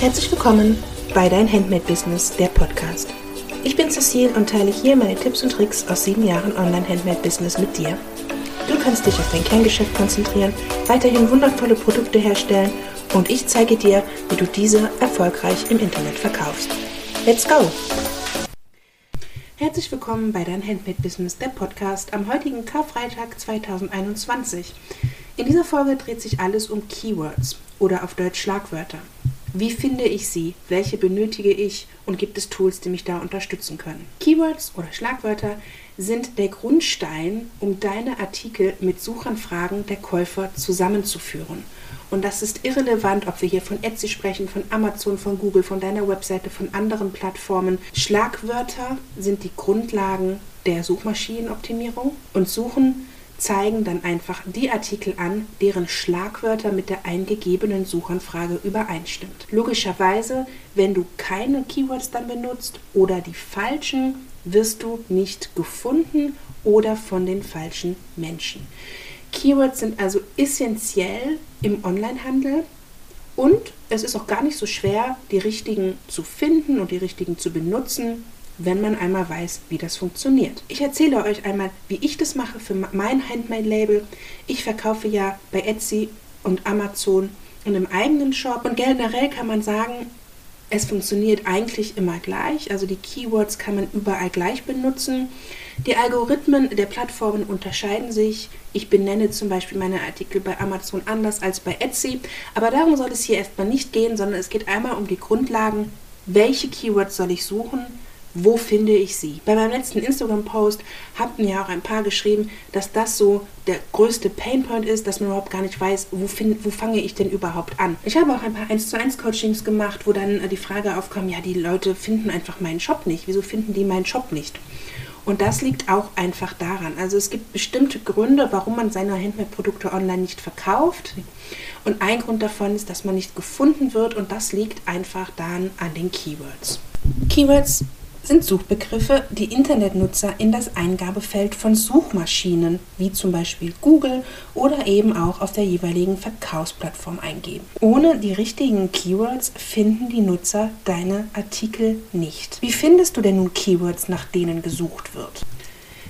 Herzlich willkommen bei Dein Handmade Business, der Podcast. Ich bin Cecile und teile hier meine Tipps und Tricks aus sieben Jahren Online-Handmade-Business mit dir. Du kannst dich auf dein Kerngeschäft konzentrieren, weiterhin wundervolle Produkte herstellen und ich zeige dir, wie du diese erfolgreich im Internet verkaufst. Let's go! Herzlich willkommen bei Dein Handmade Business, der Podcast am heutigen Karfreitag 2021. In dieser Folge dreht sich alles um Keywords oder auf Deutsch Schlagwörter. Wie finde ich sie? Welche benötige ich? Und gibt es Tools, die mich da unterstützen können? Keywords oder Schlagwörter sind der Grundstein, um deine Artikel mit Suchanfragen der Käufer zusammenzuführen. Und das ist irrelevant, ob wir hier von Etsy sprechen, von Amazon, von Google, von deiner Webseite, von anderen Plattformen. Schlagwörter sind die Grundlagen der Suchmaschinenoptimierung und Suchen zeigen dann einfach die Artikel an, deren Schlagwörter mit der eingegebenen Suchanfrage übereinstimmt. Logischerweise, wenn du keine Keywords dann benutzt oder die falschen, wirst du nicht gefunden oder von den falschen Menschen. Keywords sind also essentiell im Onlinehandel und es ist auch gar nicht so schwer, die richtigen zu finden und die richtigen zu benutzen wenn man einmal weiß, wie das funktioniert. Ich erzähle euch einmal, wie ich das mache für mein Handmade-Label. Ich verkaufe ja bei Etsy und Amazon und im eigenen Shop. Und generell kann man sagen, es funktioniert eigentlich immer gleich. Also die Keywords kann man überall gleich benutzen. Die Algorithmen der Plattformen unterscheiden sich. Ich benenne zum Beispiel meine Artikel bei Amazon anders als bei Etsy. Aber darum soll es hier erstmal nicht gehen, sondern es geht einmal um die Grundlagen. Welche Keywords soll ich suchen? Wo finde ich sie? Bei meinem letzten Instagram-Post hatten ja auch ein paar geschrieben, dass das so der größte Painpoint ist, dass man überhaupt gar nicht weiß, wo, find, wo fange ich denn überhaupt an. Ich habe auch ein paar 1 zu 1 Coachings gemacht, wo dann die Frage aufkam, ja, die Leute finden einfach meinen Shop nicht. Wieso finden die meinen Shop nicht? Und das liegt auch einfach daran. Also es gibt bestimmte Gründe, warum man seine Handmade-Produkte online nicht verkauft. Und ein Grund davon ist, dass man nicht gefunden wird und das liegt einfach dann an den Keywords. Keywords sind Suchbegriffe, die Internetnutzer in das Eingabefeld von Suchmaschinen wie zum Beispiel Google oder eben auch auf der jeweiligen Verkaufsplattform eingeben. Ohne die richtigen Keywords finden die Nutzer deine Artikel nicht. Wie findest du denn nun Keywords, nach denen gesucht wird?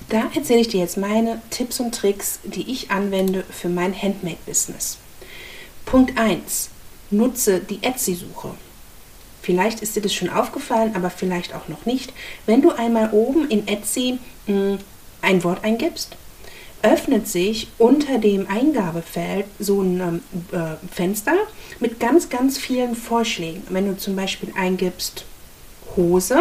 Da erzähle ich dir jetzt meine Tipps und Tricks, die ich anwende für mein Handmade-Business. Punkt 1. Nutze die Etsy-Suche. Vielleicht ist dir das schon aufgefallen, aber vielleicht auch noch nicht. Wenn du einmal oben in Etsy mh, hm, ein Wort eingibst, öffnet sich unter dem Eingabefeld so ein ähm, äh, Fenster mit ganz, ganz vielen Vorschlägen. Wenn du zum Beispiel eingibst Hose,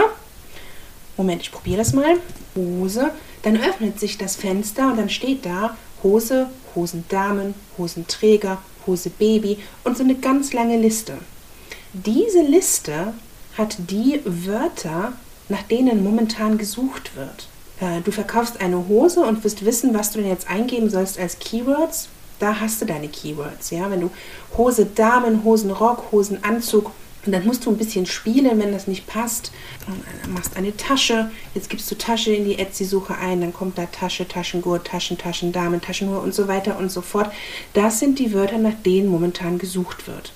Moment, ich probiere das mal, Hose, dann öffnet sich das Fenster und dann steht da Hose, Hosendamen, Hosenträger, Hose Baby und so eine ganz lange Liste. Diese Liste hat die Wörter, nach denen momentan gesucht wird. Äh, du verkaufst eine Hose und wirst wissen, was du denn jetzt eingeben sollst als Keywords. Da hast du deine Keywords. Ja? Wenn du Hose Damen, Hosenrock, Hosenanzug, und dann musst du ein bisschen spielen, wenn das nicht passt. Dann machst eine Tasche. Jetzt gibst du Tasche in die Etsy-Suche ein. Dann kommt da Tasche, Taschengurt, Taschen, Taschen, Damen, Taschenuhr und so weiter und so fort. Das sind die Wörter, nach denen momentan gesucht wird.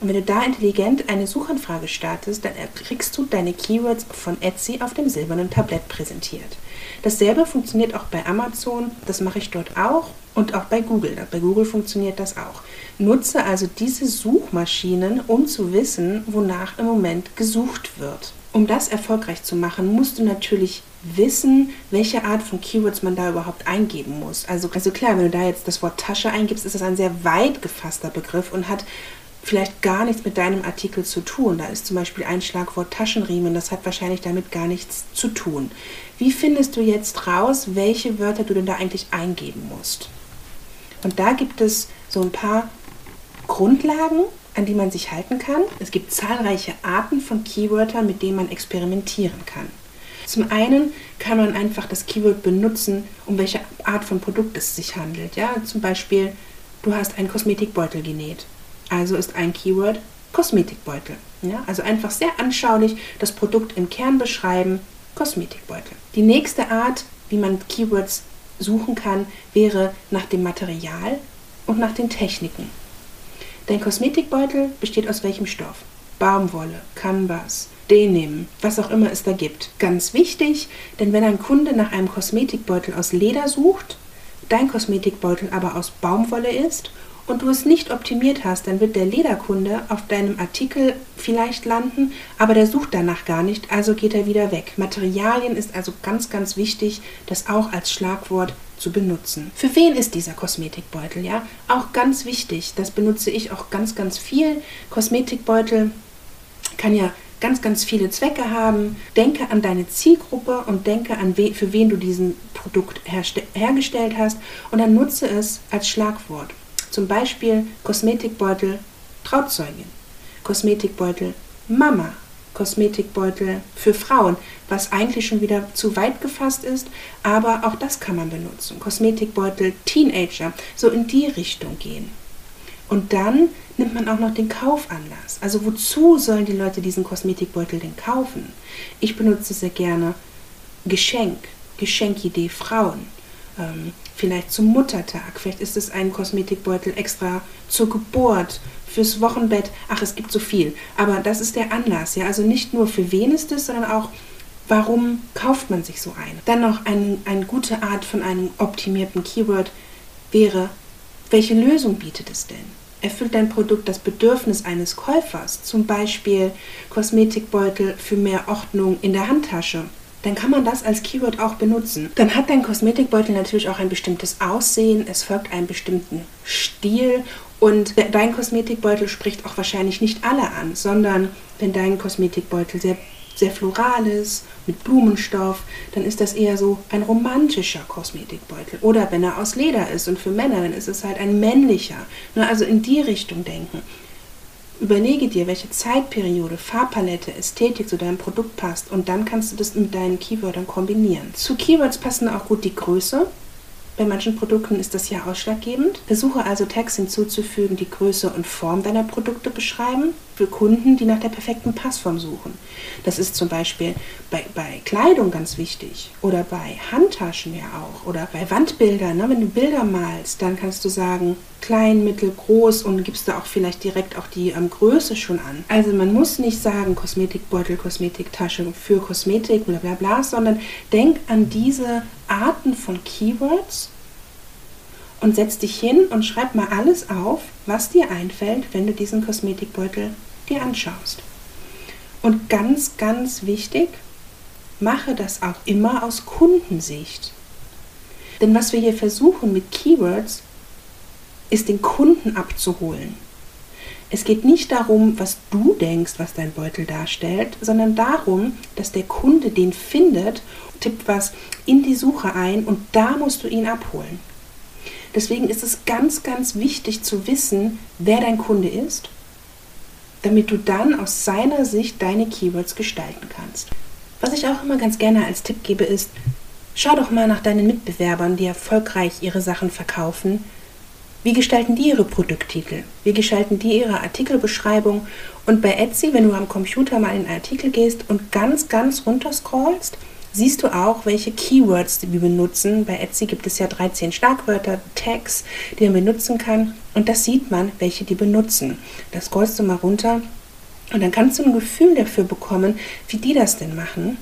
Und wenn du da intelligent eine Suchanfrage startest, dann kriegst du deine Keywords von Etsy auf dem silbernen Tablett präsentiert. Dasselbe funktioniert auch bei Amazon, das mache ich dort auch und auch bei Google. Bei Google funktioniert das auch. Nutze also diese Suchmaschinen, um zu wissen, wonach im Moment gesucht wird. Um das erfolgreich zu machen, musst du natürlich wissen, welche Art von Keywords man da überhaupt eingeben muss. Also, also klar, wenn du da jetzt das Wort Tasche eingibst, ist das ein sehr weit gefasster Begriff und hat vielleicht gar nichts mit deinem Artikel zu tun. Da ist zum Beispiel ein Schlagwort Taschenriemen, das hat wahrscheinlich damit gar nichts zu tun. Wie findest du jetzt raus, welche Wörter du denn da eigentlich eingeben musst? Und da gibt es so ein paar Grundlagen, an die man sich halten kann. Es gibt zahlreiche Arten von Keywörtern, mit denen man experimentieren kann. Zum einen kann man einfach das Keyword benutzen, um welche Art von Produkt es sich handelt. Ja, zum Beispiel, du hast einen Kosmetikbeutel genäht. Also ist ein Keyword Kosmetikbeutel. Ja, also einfach sehr anschaulich das Produkt im Kern beschreiben, Kosmetikbeutel. Die nächste Art, wie man Keywords suchen kann, wäre nach dem Material und nach den Techniken. Dein Kosmetikbeutel besteht aus welchem Stoff? Baumwolle, Canvas, Denim, was auch immer es da gibt. Ganz wichtig, denn wenn ein Kunde nach einem Kosmetikbeutel aus Leder sucht, dein Kosmetikbeutel aber aus Baumwolle ist und du es nicht optimiert hast, dann wird der Lederkunde auf deinem Artikel vielleicht landen, aber der sucht danach gar nicht, also geht er wieder weg. Materialien ist also ganz, ganz wichtig, das auch als Schlagwort zu benutzen. Für wen ist dieser Kosmetikbeutel? Ja, auch ganz wichtig. Das benutze ich auch ganz, ganz viel. Kosmetikbeutel kann ja ganz, ganz viele Zwecke haben. Denke an deine Zielgruppe und denke an, we für wen du diesen Produkt hergestellt hast und dann nutze es als Schlagwort. Zum Beispiel Kosmetikbeutel Trauzeugin, Kosmetikbeutel Mama, Kosmetikbeutel für Frauen, was eigentlich schon wieder zu weit gefasst ist, aber auch das kann man benutzen. Kosmetikbeutel Teenager, so in die Richtung gehen. Und dann nimmt man auch noch den Kaufanlass. Also wozu sollen die Leute diesen Kosmetikbeutel denn kaufen? Ich benutze sehr gerne Geschenk, Geschenkidee Frauen ähm, vielleicht zum Muttertag, vielleicht ist es ein Kosmetikbeutel extra zur Geburt, fürs Wochenbett. Ach, es gibt so viel. Aber das ist der Anlass, ja. Also nicht nur für wen ist es, sondern auch, warum kauft man sich so ein. Dann noch ein, eine gute Art von einem optimierten Keyword wäre, welche Lösung bietet es denn? Erfüllt dein Produkt das Bedürfnis eines Käufers, zum Beispiel Kosmetikbeutel für mehr Ordnung in der Handtasche dann kann man das als Keyword auch benutzen. Dann hat dein Kosmetikbeutel natürlich auch ein bestimmtes Aussehen, es folgt einem bestimmten Stil und dein Kosmetikbeutel spricht auch wahrscheinlich nicht alle an, sondern wenn dein Kosmetikbeutel sehr, sehr floral ist, mit Blumenstoff, dann ist das eher so ein romantischer Kosmetikbeutel. Oder wenn er aus Leder ist und für Männer, dann ist es halt ein männlicher. Also in die Richtung denken. Überlege dir, welche Zeitperiode, Farbpalette, Ästhetik zu deinem Produkt passt und dann kannst du das mit deinen Keywörtern kombinieren. Zu Keywords passen auch gut die Größe, bei manchen Produkten ist das ja ausschlaggebend. Versuche also Tags hinzuzufügen, die Größe und Form deiner Produkte beschreiben, für Kunden, die nach der perfekten Passform suchen. Das ist zum Beispiel bei, bei Kleidung ganz wichtig oder bei Handtaschen ja auch oder bei Wandbildern. Ne? Wenn du Bilder malst, dann kannst du sagen klein, mittel, groß und gibst da auch vielleicht direkt auch die ähm, Größe schon an. Also man muss nicht sagen Kosmetikbeutel, Kosmetiktasche für Kosmetik, bla bla bla, sondern denk an diese Arten von Keywords und setz dich hin und schreib mal alles auf, was dir einfällt, wenn du diesen Kosmetikbeutel dir anschaust. Und ganz, ganz wichtig, mache das auch immer aus Kundensicht. Denn was wir hier versuchen mit Keywords, ist den Kunden abzuholen. Es geht nicht darum, was du denkst, was dein Beutel darstellt, sondern darum, dass der Kunde den findet, tippt was in die Suche ein und da musst du ihn abholen. Deswegen ist es ganz, ganz wichtig zu wissen, wer dein Kunde ist, damit du dann aus seiner Sicht deine Keywords gestalten kannst. Was ich auch immer ganz gerne als Tipp gebe, ist, schau doch mal nach deinen Mitbewerbern, die erfolgreich ihre Sachen verkaufen. Wie gestalten die ihre Produkttitel? Wie gestalten die ihre Artikelbeschreibung? Und bei Etsy, wenn du am Computer mal in einen Artikel gehst und ganz, ganz runter scrollst, siehst du auch, welche Keywords wir benutzen. Bei Etsy gibt es ja 13 Schlagwörter, Tags, die man benutzen kann. Und das sieht man, welche die benutzen. Das scrollst du mal runter und dann kannst du ein Gefühl dafür bekommen, wie die das denn machen.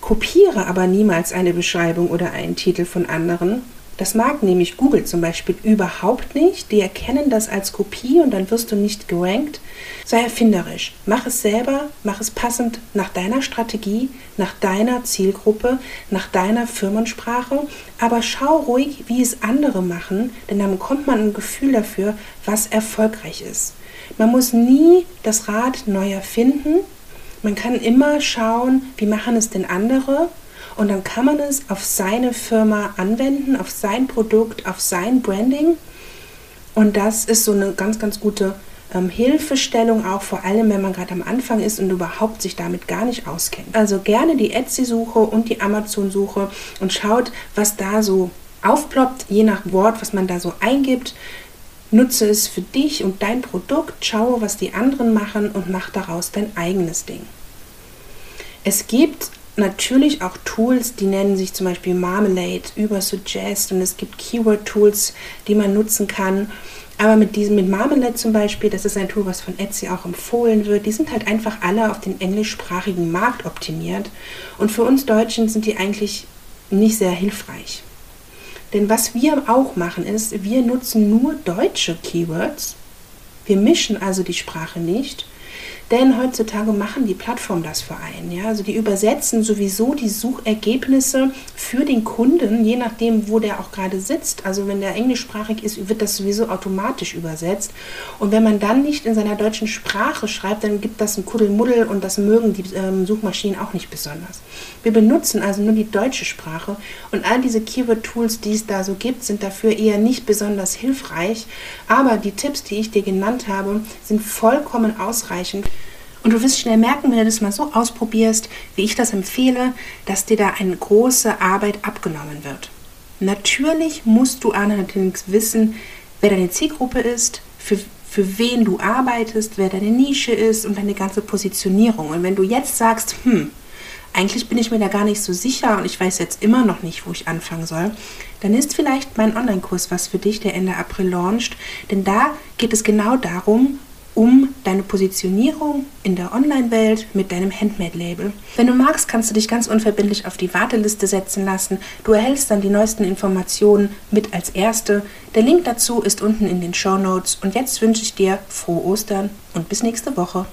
Kopiere aber niemals eine Beschreibung oder einen Titel von anderen, das mag nämlich Google zum Beispiel überhaupt nicht. Die erkennen das als Kopie und dann wirst du nicht gerankt. Sei erfinderisch. Mach es selber, mach es passend nach deiner Strategie, nach deiner Zielgruppe, nach deiner Firmensprache. Aber schau ruhig, wie es andere machen, denn dann bekommt man ein Gefühl dafür, was erfolgreich ist. Man muss nie das Rad neu erfinden. Man kann immer schauen, wie machen es denn andere und dann kann man es auf seine Firma anwenden, auf sein Produkt, auf sein Branding. Und das ist so eine ganz, ganz gute ähm, Hilfestellung, auch vor allem, wenn man gerade am Anfang ist und überhaupt sich damit gar nicht auskennt. Also gerne die Etsy-Suche und die Amazon-Suche und schaut, was da so aufploppt, je nach Wort, was man da so eingibt. Nutze es für dich und dein Produkt, schaue, was die anderen machen und mach daraus dein eigenes Ding. Es gibt natürlich auch Tools, die nennen sich zum Beispiel Marmalade, Übersuggest und es gibt Keyword-Tools, die man nutzen kann. Aber mit diesem, mit Marmalade zum Beispiel, das ist ein Tool, was von Etsy auch empfohlen wird, die sind halt einfach alle auf den englischsprachigen Markt optimiert. Und für uns Deutschen sind die eigentlich nicht sehr hilfreich. Denn was wir auch machen ist, wir nutzen nur deutsche Keywords. Wir mischen also die Sprache nicht denn heutzutage machen die Plattformen das für einen. Ja? Also die übersetzen sowieso die Suchergebnisse für den Kunden, je nachdem, wo der auch gerade sitzt. Also wenn der englischsprachig ist, wird das sowieso automatisch übersetzt. Und wenn man dann nicht in seiner deutschen Sprache schreibt, dann gibt das ein Kuddelmuddel und das mögen die ähm, Suchmaschinen auch nicht besonders. Wir benutzen also nur die deutsche Sprache und all diese Keyword-Tools, die es da so gibt, sind dafür eher nicht besonders hilfreich. Aber die Tipps, die ich dir genannt habe, sind vollkommen ausreichend. Und du wirst schnell merken, wenn du das mal so ausprobierst, wie ich das empfehle, dass dir da eine große Arbeit abgenommen wird. Natürlich musst du allerdings wissen, wer deine Zielgruppe ist, für, für wen du arbeitest, wer deine Nische ist und deine ganze Positionierung. Und wenn du jetzt sagst, hm, eigentlich bin ich mir da gar nicht so sicher und ich weiß jetzt immer noch nicht, wo ich anfangen soll, dann ist vielleicht mein Online-Kurs was für dich, der Ende April launcht. Denn da geht es genau darum, um deine Positionierung in der Online-Welt mit deinem Handmade-Label. Wenn du magst, kannst du dich ganz unverbindlich auf die Warteliste setzen lassen. Du erhältst dann die neuesten Informationen mit als erste. Der Link dazu ist unten in den Show Notes. Und jetzt wünsche ich dir frohe Ostern und bis nächste Woche.